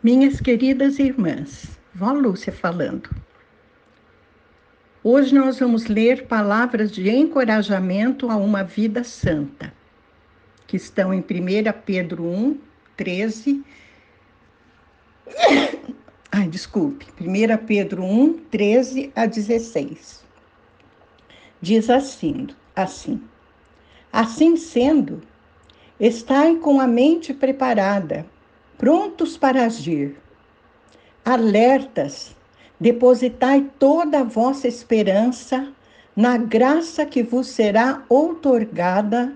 Minhas queridas irmãs, Vó Lúcia falando. Hoje nós vamos ler palavras de encorajamento a uma vida santa, que estão em 1 Pedro 1, 13. Ai, desculpe, 1 Pedro 1, 13 a 16. Diz assim, assim. Assim sendo, estai com a mente preparada prontos para agir. Alertas, depositai toda a vossa esperança na graça que vos será outorgada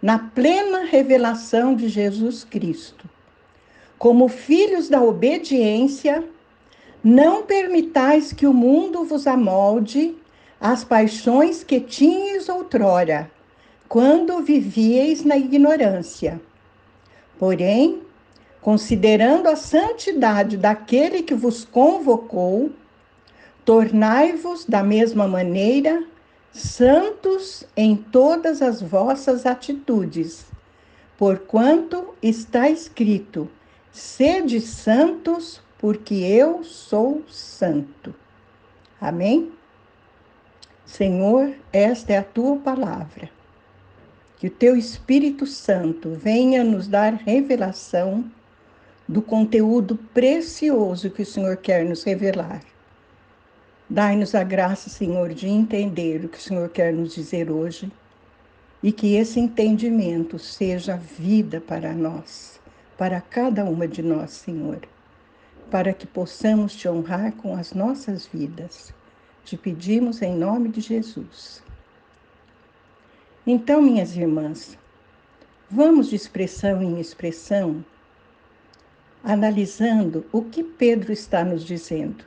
na plena revelação de Jesus Cristo. Como filhos da obediência, não permitais que o mundo vos amolde as paixões que tinhas outrora, quando vivieis na ignorância. Porém, considerando a santidade daquele que vos convocou, tornai-vos da mesma maneira santos em todas as vossas atitudes, porquanto está escrito: sede santos, porque eu sou santo. Amém? Senhor, esta é a tua palavra. Que o teu Espírito Santo venha nos dar revelação do conteúdo precioso que o Senhor quer nos revelar. Dai-nos a graça, Senhor, de entender o que o Senhor quer nos dizer hoje e que esse entendimento seja vida para nós, para cada uma de nós, Senhor, para que possamos te honrar com as nossas vidas. Te pedimos em nome de Jesus. Então, minhas irmãs, vamos de expressão em expressão analisando o que Pedro está nos dizendo.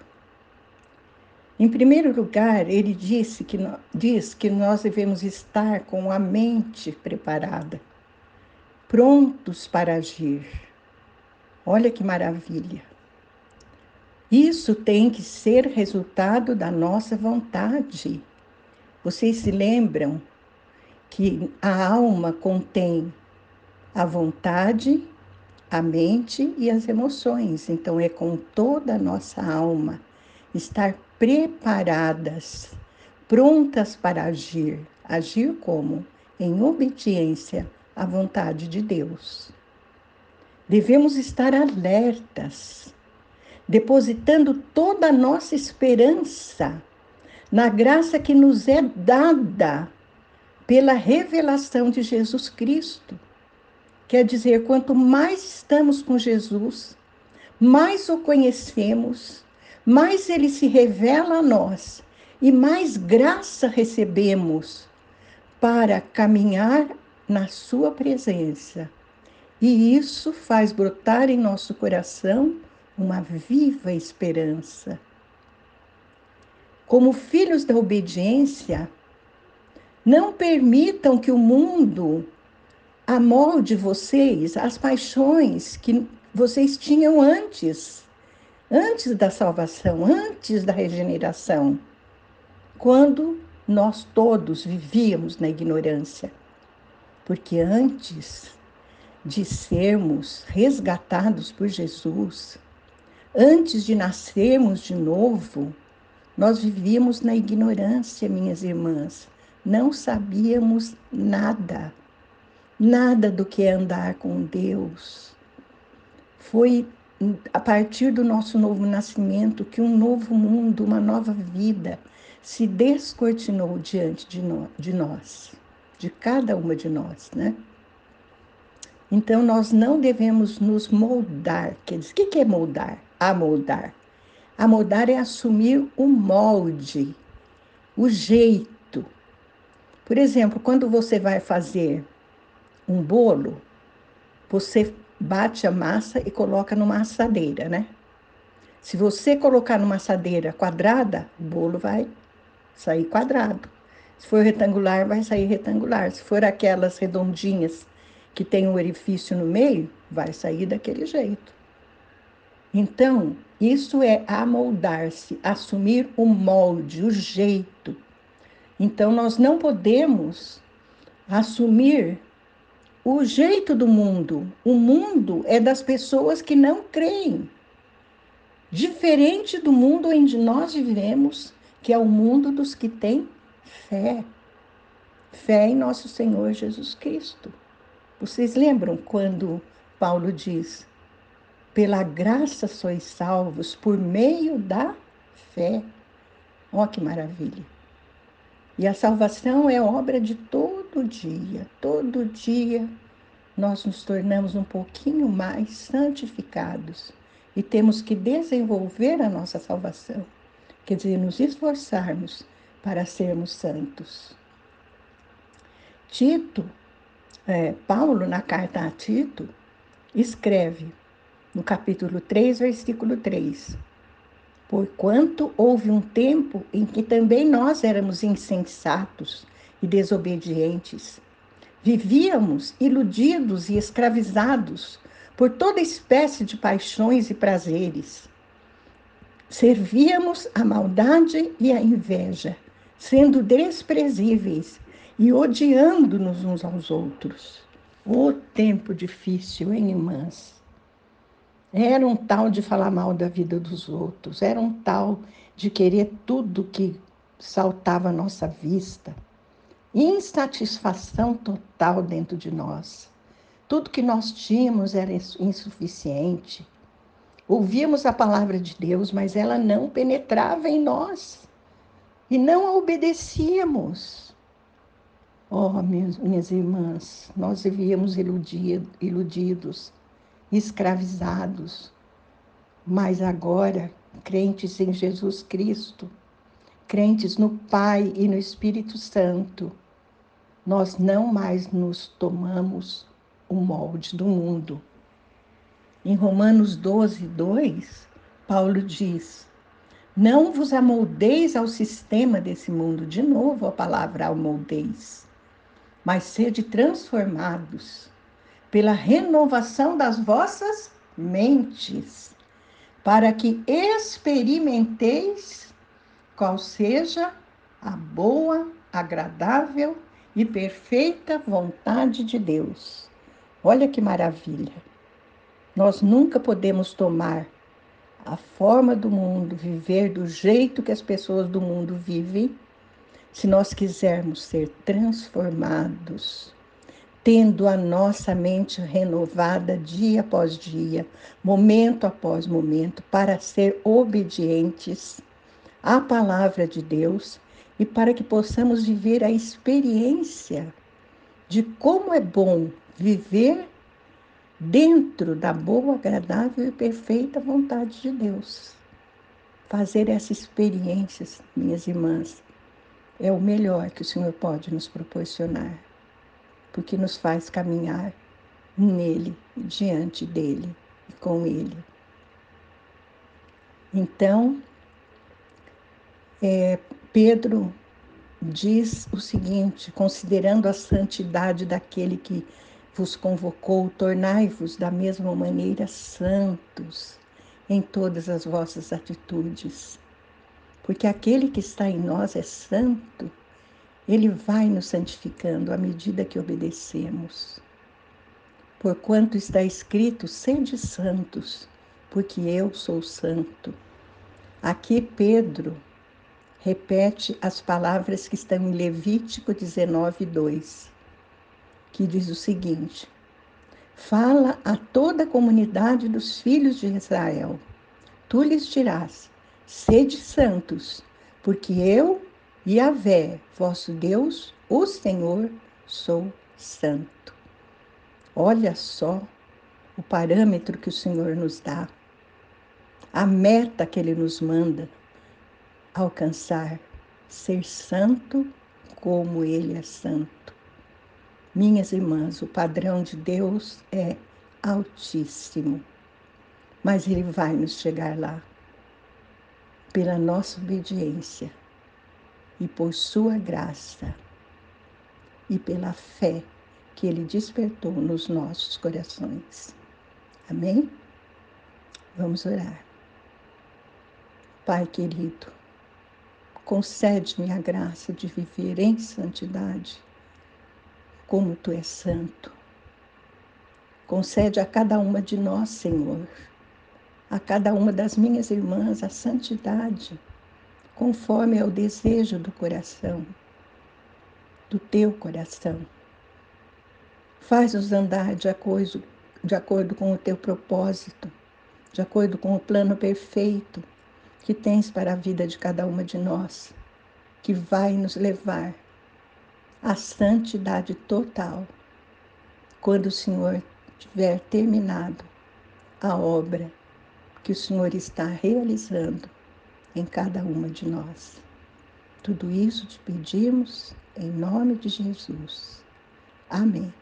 Em primeiro lugar, ele disse que, diz que nós devemos estar com a mente preparada, prontos para agir. Olha que maravilha! Isso tem que ser resultado da nossa vontade. Vocês se lembram que a alma contém a vontade, a mente e as emoções. Então, é com toda a nossa alma estar preparadas, prontas para agir. Agir como? Em obediência à vontade de Deus. Devemos estar alertas, depositando toda a nossa esperança na graça que nos é dada pela revelação de Jesus Cristo. Quer dizer, quanto mais estamos com Jesus, mais o conhecemos, mais ele se revela a nós e mais graça recebemos para caminhar na sua presença. E isso faz brotar em nosso coração uma viva esperança. Como filhos da obediência, não permitam que o mundo amolde vocês as paixões que vocês tinham antes, antes da salvação, antes da regeneração, quando nós todos vivíamos na ignorância. Porque antes de sermos resgatados por Jesus, antes de nascermos de novo, nós vivíamos na ignorância, minhas irmãs. Não sabíamos nada nada do que é andar com Deus. Foi a partir do nosso novo nascimento que um novo mundo, uma nova vida se descortinou diante de, no, de nós, de cada uma de nós, né? Então nós não devemos nos moldar. Quer dizer, o que é moldar? Amoldar. Amoldar é assumir o molde, o jeito. Por exemplo, quando você vai fazer um bolo, você bate a massa e coloca numa assadeira, né? Se você colocar numa assadeira quadrada, o bolo vai sair quadrado. Se for retangular, vai sair retangular. Se for aquelas redondinhas que tem um orifício no meio, vai sair daquele jeito. Então, isso é amoldar-se, assumir o molde, o jeito. Então, nós não podemos assumir o jeito do mundo. O mundo é das pessoas que não creem. diferente do mundo onde nós vivemos, que é o mundo dos que têm fé. Fé em nosso Senhor Jesus Cristo. Vocês lembram quando Paulo diz: pela graça sois salvos por meio da fé. Ó, oh, que maravilha! E a salvação é obra de todo dia, todo dia nós nos tornamos um pouquinho mais santificados e temos que desenvolver a nossa salvação, quer dizer, nos esforçarmos para sermos santos. Tito, é, Paulo, na carta a Tito, escreve no capítulo 3, versículo 3: Porquanto houve um tempo em que também nós éramos insensatos e desobedientes. Vivíamos iludidos e escravizados por toda espécie de paixões e prazeres. Servíamos a maldade e a inveja, sendo desprezíveis e odiando-nos uns aos outros. O tempo difícil, hein, irmãs? Era um tal de falar mal da vida dos outros, era um tal de querer tudo que saltava à nossa vista. Insatisfação total dentro de nós. Tudo que nós tínhamos era insuficiente. Ouvíamos a palavra de Deus, mas ela não penetrava em nós e não a obedecíamos. Oh, minhas, minhas irmãs, nós vivíamos iludido, iludidos, escravizados, mas agora, crentes em Jesus Cristo, crentes no Pai e no Espírito Santo, nós não mais nos tomamos o molde do mundo. Em Romanos 12, 2, Paulo diz: Não vos amoldeis ao sistema desse mundo, de novo a palavra amoldeis, mas sede transformados pela renovação das vossas mentes, para que experimenteis qual seja a boa, agradável e perfeita vontade de Deus. Olha que maravilha. Nós nunca podemos tomar a forma do mundo, viver do jeito que as pessoas do mundo vivem, se nós quisermos ser transformados, tendo a nossa mente renovada dia após dia, momento após momento, para ser obedientes à palavra de Deus e para que possamos viver a experiência de como é bom viver dentro da boa, agradável e perfeita vontade de Deus. Fazer essas experiências, minhas irmãs, é o melhor que o Senhor pode nos proporcionar, porque nos faz caminhar nele, diante dele e com ele. Então, é, Pedro diz o seguinte: considerando a santidade daquele que vos convocou, tornai-vos da mesma maneira santos em todas as vossas atitudes. Porque aquele que está em nós é santo, ele vai nos santificando à medida que obedecemos. Porquanto está escrito: sede santos, porque eu sou santo. Aqui Pedro repete as palavras que estão em Levítico 19, 2 que diz o seguinte: Fala a toda a comunidade dos filhos de Israel. Tu lhes dirás: Sede santos, porque eu, Yahvé, vosso Deus, o Senhor, sou santo. Olha só o parâmetro que o Senhor nos dá, a meta que Ele nos manda alcançar, ser santo como Ele é santo. Minhas irmãs, o padrão de Deus é altíssimo, mas Ele vai nos chegar lá pela nossa obediência e por Sua graça e pela fé que Ele despertou nos nossos corações. Amém? Vamos orar. Pai querido, concede-me a graça de viver em santidade como tu és santo. Concede a cada uma de nós, Senhor, a cada uma das minhas irmãs a santidade, conforme é o desejo do coração, do teu coração. Faz-nos andar de acordo, de acordo com o teu propósito, de acordo com o plano perfeito que tens para a vida de cada uma de nós, que vai nos levar à santidade total, quando o Senhor tiver terminado a obra que o Senhor está realizando em cada uma de nós. Tudo isso te pedimos em nome de Jesus. Amém.